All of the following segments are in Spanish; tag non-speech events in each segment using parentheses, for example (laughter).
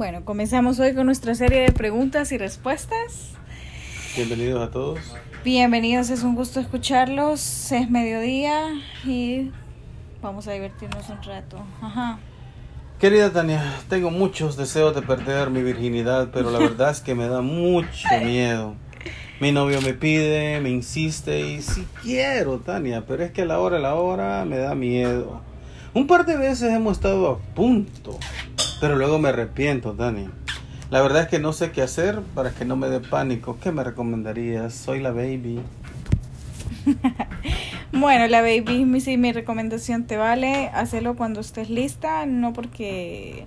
Bueno, comenzamos hoy con nuestra serie de preguntas y respuestas. Bienvenidos a todos. Bienvenidos, es un gusto escucharlos. Es mediodía y vamos a divertirnos un rato. Ajá. Querida Tania, tengo muchos deseos de perder mi virginidad, pero la verdad es que me da mucho (laughs) miedo. Mi novio me pide, me insiste y sí quiero, Tania, pero es que a la hora, a la hora me da miedo. Un par de veces hemos estado a punto, pero luego me arrepiento, Tania. La verdad es que no sé qué hacer para que no me dé pánico. ¿Qué me recomendarías? Soy la baby. (laughs) bueno, la baby, sí, mi recomendación te vale. Hacerlo cuando estés lista, no porque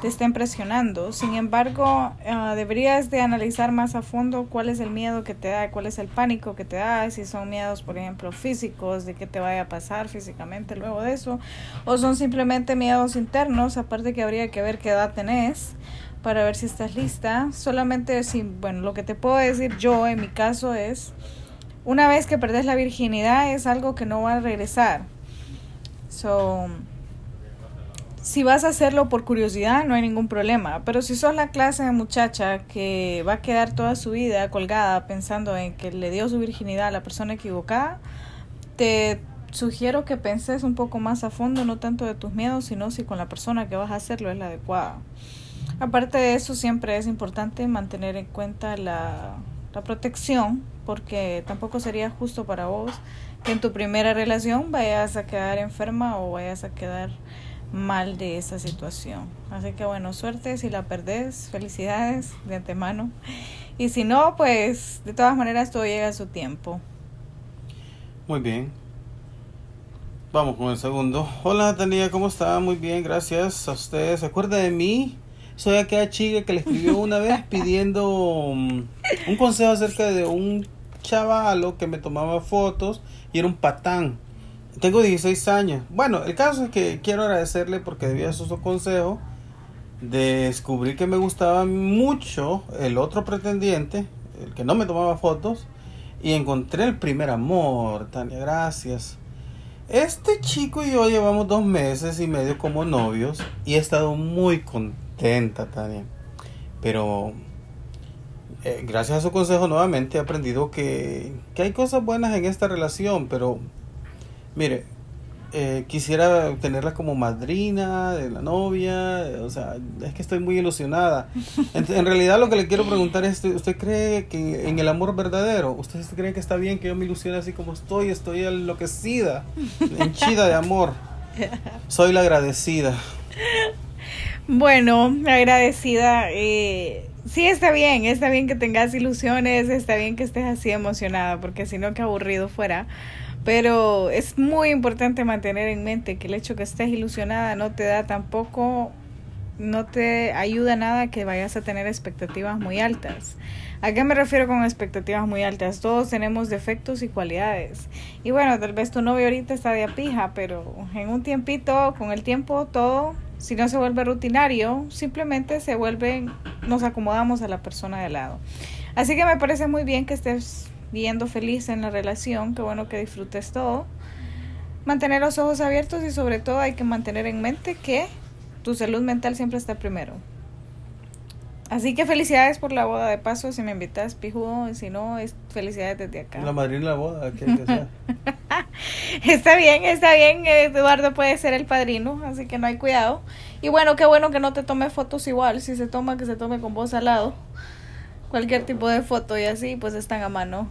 te estén presionando. Sin embargo, uh, deberías de analizar más a fondo cuál es el miedo que te da, cuál es el pánico que te da, si son miedos, por ejemplo, físicos, de qué te vaya a pasar físicamente luego de eso, o son simplemente miedos internos, aparte que habría que ver qué edad tenés para ver si estás lista. Solamente si, bueno, lo que te puedo decir yo en mi caso es, una vez que perdés la virginidad es algo que no va a regresar. So, si vas a hacerlo por curiosidad, no hay ningún problema. Pero si sos la clase de muchacha que va a quedar toda su vida colgada pensando en que le dio su virginidad a la persona equivocada, te sugiero que penses un poco más a fondo, no tanto de tus miedos, sino si con la persona que vas a hacerlo es la adecuada. Aparte de eso, siempre es importante mantener en cuenta la, la protección, porque tampoco sería justo para vos que en tu primera relación vayas a quedar enferma o vayas a quedar mal de esa situación. Así que bueno, suerte si la perdés, felicidades de antemano. Y si no, pues de todas maneras todo llega a su tiempo. Muy bien. Vamos con el segundo. Hola Tania, ¿cómo está? Muy bien, gracias a ustedes. ¿Se acuerda de mí? Soy aquella chica que le escribió una vez (laughs) pidiendo um, un consejo acerca de un chavalo que me tomaba fotos y era un patán. Tengo 16 años. Bueno, el caso es que quiero agradecerle porque debía su consejo. Descubrí que me gustaba mucho el otro pretendiente, el que no me tomaba fotos, y encontré el primer amor. Tania, gracias. Este chico y yo llevamos dos meses y medio como novios y he estado muy contenta, Tania. Pero eh, gracias a su consejo nuevamente he aprendido que, que hay cosas buenas en esta relación, pero Mire, eh, quisiera tenerla como madrina de la novia, o sea, es que estoy muy ilusionada. En, realidad lo que le quiero preguntar es, ¿usted cree que en el amor verdadero, usted cree que está bien que yo me ilusione así como estoy? Estoy enloquecida, henchida de amor. Soy la agradecida. Bueno, agradecida. Eh, sí, está bien, está bien que tengas ilusiones, está bien que estés así emocionada, porque si no, qué aburrido fuera. Pero es muy importante mantener en mente que el hecho que estés ilusionada no te da tampoco, no te ayuda nada que vayas a tener expectativas muy altas. ¿A qué me refiero con expectativas muy altas? Todos tenemos defectos y cualidades. Y bueno, tal vez tu novio ahorita está de apija, pero en un tiempito, con el tiempo, todo, si no se vuelve rutinario, simplemente se vuelve, nos acomodamos a la persona de lado. Así que me parece muy bien que estés viendo feliz en la relación, qué bueno que disfrutes todo. Mantener los ojos abiertos y sobre todo hay que mantener en mente que tu salud mental siempre está primero. Así que felicidades por la boda de paso, si me invitas, pijudo, si no, es felicidades desde acá. La madrina de la boda, que sea. (laughs) está bien, está bien, Eduardo puede ser el padrino, así que no hay cuidado. Y bueno, qué bueno que no te tome fotos igual, si se toma, que se tome con vos al lado cualquier tipo de foto y así, pues están a mano.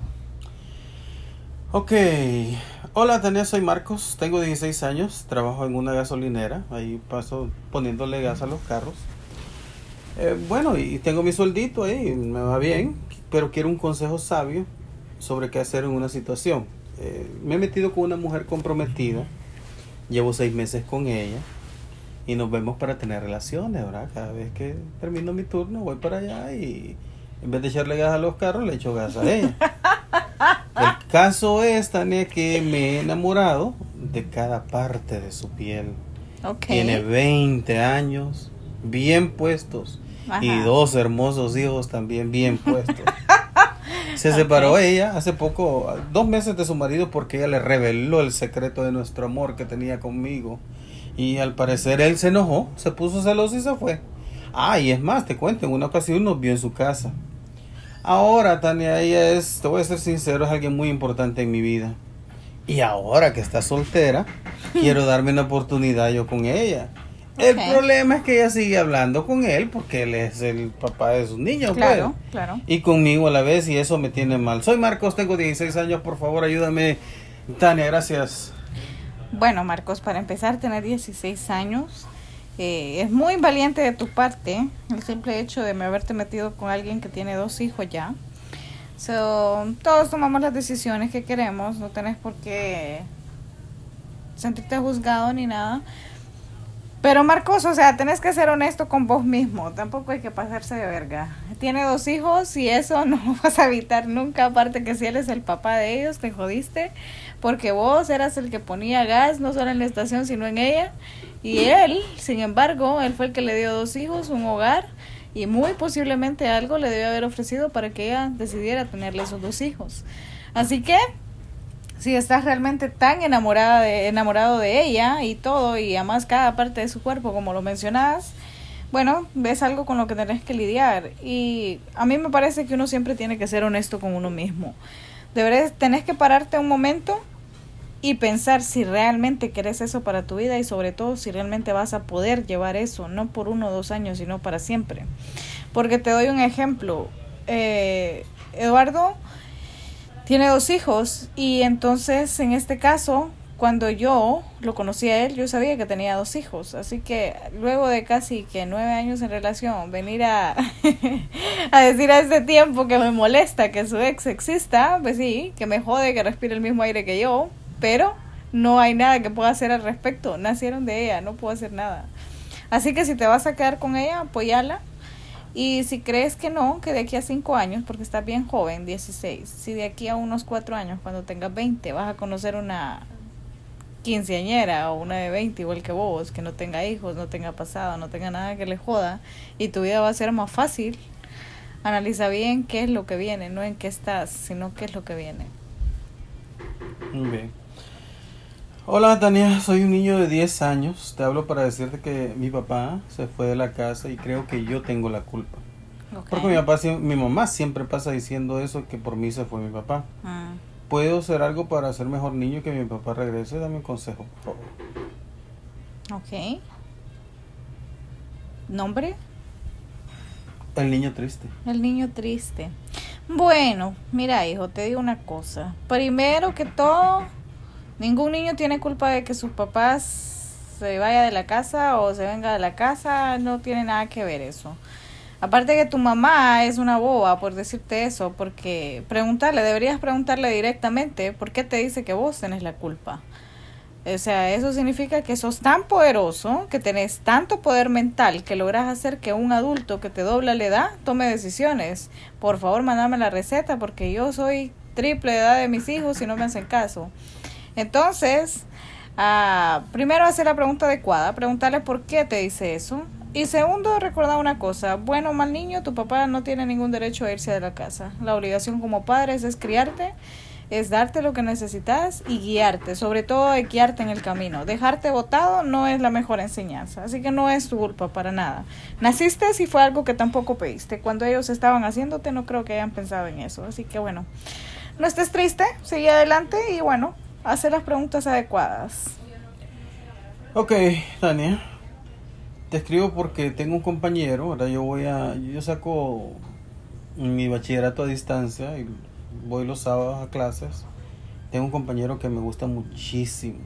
Ok. Hola, Tania, soy Marcos. Tengo 16 años. Trabajo en una gasolinera. Ahí paso poniéndole gas a los carros. Eh, bueno, y tengo mi sueldito ahí. Me va bien. Pero quiero un consejo sabio sobre qué hacer en una situación. Eh, me he metido con una mujer comprometida. Llevo seis meses con ella. Y nos vemos para tener relaciones, ¿verdad? Cada vez que termino mi turno voy para allá y en vez de echarle gas a los carros, le echo gas a ella. El caso es, Tania, que me he enamorado de cada parte de su piel. Tiene 20 años, bien puestos. Y dos hermosos hijos también bien puestos. (laughs) Se separó ella hace poco, dos meses de su marido, porque ella le reveló el secreto de nuestro amor que tenía conmigo. Y al parecer él se enojó, se puso celoso y se fue. Ah, y es más, te cuento, en una ocasión nos vio en su casa. Ahora, Tania, ella es, te voy a ser sincero, es alguien muy importante en mi vida. Y ahora que está soltera, (laughs) quiero darme una oportunidad yo con ella. El problema es que ella sigue hablando con él porque él es el papá de sus niños. Pues. Claro, claro. Y conmigo a la vez y eso me tiene mal. Soy Marcos, tengo 16 años, por favor ayúdame. Tania, gracias. Bueno, Marcos, para empezar, tener 16 años eh, es muy valiente de tu parte el simple hecho de haberte metido con alguien que tiene dos hijos ya. So, todos tomamos las decisiones que queremos, no tenés por qué sentirte juzgado ni nada. Pero Marcos, o sea, tenés que ser honesto con vos mismo, tampoco hay que pasarse de verga. Tiene dos hijos y eso (laughs) no lo vas a evitar nunca, aparte que si él es el papá de ellos, te jodiste, porque vos eras el que ponía gas, no solo en la estación, sino en ella. Y él, sin embargo, él fue el que le dio dos hijos, un hogar, y muy posiblemente algo le debió haber ofrecido para que ella decidiera tenerle esos dos hijos. Así que si estás realmente tan enamorada de, enamorado de ella y todo, y amas cada parte de su cuerpo, como lo mencionabas, bueno, es algo con lo que tenés que lidiar. Y a mí me parece que uno siempre tiene que ser honesto con uno mismo. Deberes, tenés que pararte un momento y pensar si realmente querés eso para tu vida y sobre todo si realmente vas a poder llevar eso, no por uno o dos años, sino para siempre. Porque te doy un ejemplo. Eh, Eduardo tiene dos hijos y entonces en este caso, cuando yo lo conocí a él, yo sabía que tenía dos hijos. Así que luego de casi que nueve años en relación, venir a, (laughs) a decir a este tiempo que me molesta que su ex exista, pues sí, que me jode que respire el mismo aire que yo, pero no hay nada que pueda hacer al respecto. Nacieron de ella, no puedo hacer nada. Así que si te vas a quedar con ella, apoyala y si crees que no, que de aquí a 5 años, porque estás bien joven, 16, si de aquí a unos 4 años, cuando tengas 20, vas a conocer una quinceañera o una de 20 igual que vos, que no tenga hijos, no tenga pasado, no tenga nada que le joda, y tu vida va a ser más fácil, analiza bien qué es lo que viene, no en qué estás, sino qué es lo que viene. Bien. Hola Tania, soy un niño de 10 años. Te hablo para decirte que mi papá se fue de la casa y creo que yo tengo la culpa. Porque mi papá, mi mamá siempre pasa diciendo eso, que por mí se fue mi papá. Ah. ¿Puedo hacer algo para ser mejor niño que mi papá regrese? Dame un consejo, por favor. Ok. ¿Nombre? El niño triste. El niño triste. Bueno, mira hijo, te digo una cosa. Primero que todo Ningún niño tiene culpa de que sus papás se vaya de la casa o se venga de la casa, no tiene nada que ver eso. Aparte que tu mamá es una boba por decirte eso, porque preguntarle, deberías preguntarle directamente por qué te dice que vos tenés la culpa. O sea, eso significa que sos tan poderoso, que tenés tanto poder mental, que logras hacer que un adulto que te dobla la edad tome decisiones. Por favor, mandame la receta porque yo soy triple edad de mis hijos y no me hacen caso. Entonces, uh, primero hacer la pregunta adecuada, preguntarle por qué te dice eso. Y segundo, recordar una cosa, bueno o mal niño, tu papá no tiene ningún derecho a irse de la casa. La obligación como padres es criarte, es darte lo que necesitas y guiarte, sobre todo guiarte en el camino. Dejarte botado no es la mejor enseñanza, así que no es tu culpa para nada. Naciste si fue algo que tampoco pediste. Cuando ellos estaban haciéndote no creo que hayan pensado en eso, así que bueno, no estés triste, sigue adelante y bueno, hacer las preguntas adecuadas. Ok, Tania. Te escribo porque tengo un compañero, ahora yo voy a, yo saco mi bachillerato a distancia y voy los sábados a clases. Tengo un compañero que me gusta muchísimo.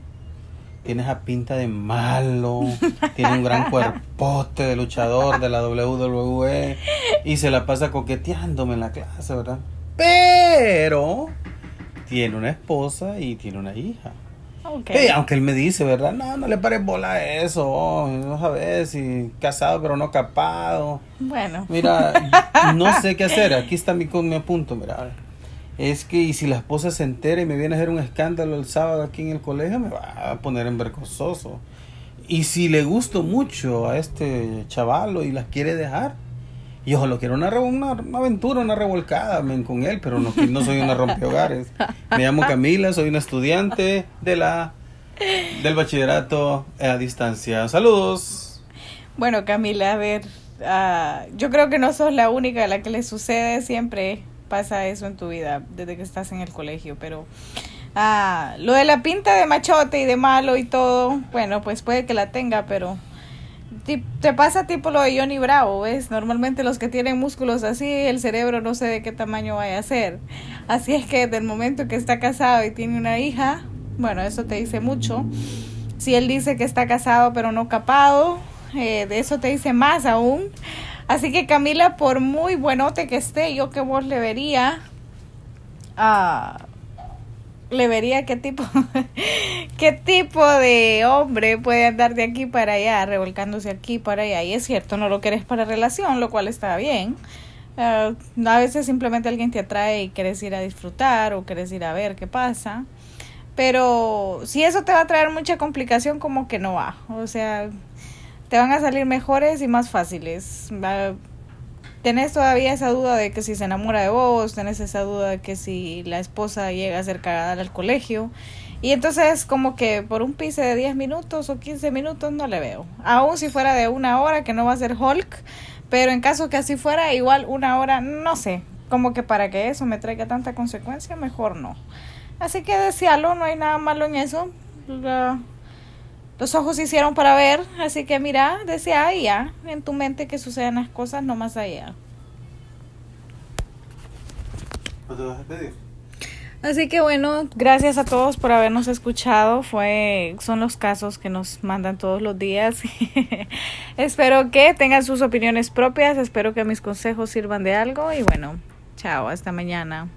Tiene esa pinta de malo, (laughs) tiene un gran cuerpote de luchador de la WWE y se la pasa coqueteándome en la clase, ¿verdad? Pero tiene una esposa y tiene una hija. Okay. aunque él me dice, ¿verdad? No, no le pares bola a eso. No sabes si casado pero no capado. Bueno. Mira, (laughs) no sé qué hacer. Aquí está mi, mi apunto, mira. Es que y si la esposa se entera y me viene a hacer un escándalo el sábado aquí en el colegio, me va a poner en vergonzoso. Y si le gusto mucho a este chavalo y las quiere dejar, y ojo, lo quiero una, una, aventura, una revolcada con él, pero no, soy una rompehogares. Me llamo Camila, soy una estudiante de la del bachillerato a distancia. Saludos. Bueno, Camila, a ver, ah, yo creo que no sos la única a la que le sucede, siempre pasa eso en tu vida desde que estás en el colegio, pero ah, lo de la pinta de machote y de malo y todo, bueno, pues puede que la tenga, pero te pasa tipo lo de Johnny Bravo, ¿ves? Normalmente los que tienen músculos así, el cerebro no sé de qué tamaño vaya a ser. Así es que desde el momento que está casado y tiene una hija, bueno, eso te dice mucho. Si él dice que está casado pero no capado, eh, de eso te dice más aún. Así que Camila, por muy buenote que esté, yo que vos le vería, a le vería qué tipo, (laughs) qué tipo de hombre puede andar de aquí para allá, revolcándose aquí para allá. Y es cierto, no lo querés para relación, lo cual está bien. Uh, a veces simplemente alguien te atrae y quieres ir a disfrutar o quieres ir a ver qué pasa. Pero si eso te va a traer mucha complicación, como que no va. O sea, te van a salir mejores y más fáciles tenés todavía esa duda de que si se enamora de vos, tenés esa duda de que si la esposa llega a ser cagada al colegio. Y entonces como que por un pise de 10 minutos o 15 minutos no le veo. Aún si fuera de una hora, que no va a ser Hulk, pero en caso que así fuera, igual una hora, no sé, como que para que eso me traiga tanta consecuencia, mejor no. Así que desealo, no hay nada malo en eso. Los ojos se hicieron para ver, así que mira, desea ya en tu mente que sucedan las cosas, no más allá. ¿No te vas a pedir? Así que bueno, gracias a todos por habernos escuchado. Fue, son los casos que nos mandan todos los días. (laughs) espero que tengan sus opiniones propias. Espero que mis consejos sirvan de algo. Y bueno, chao, hasta mañana.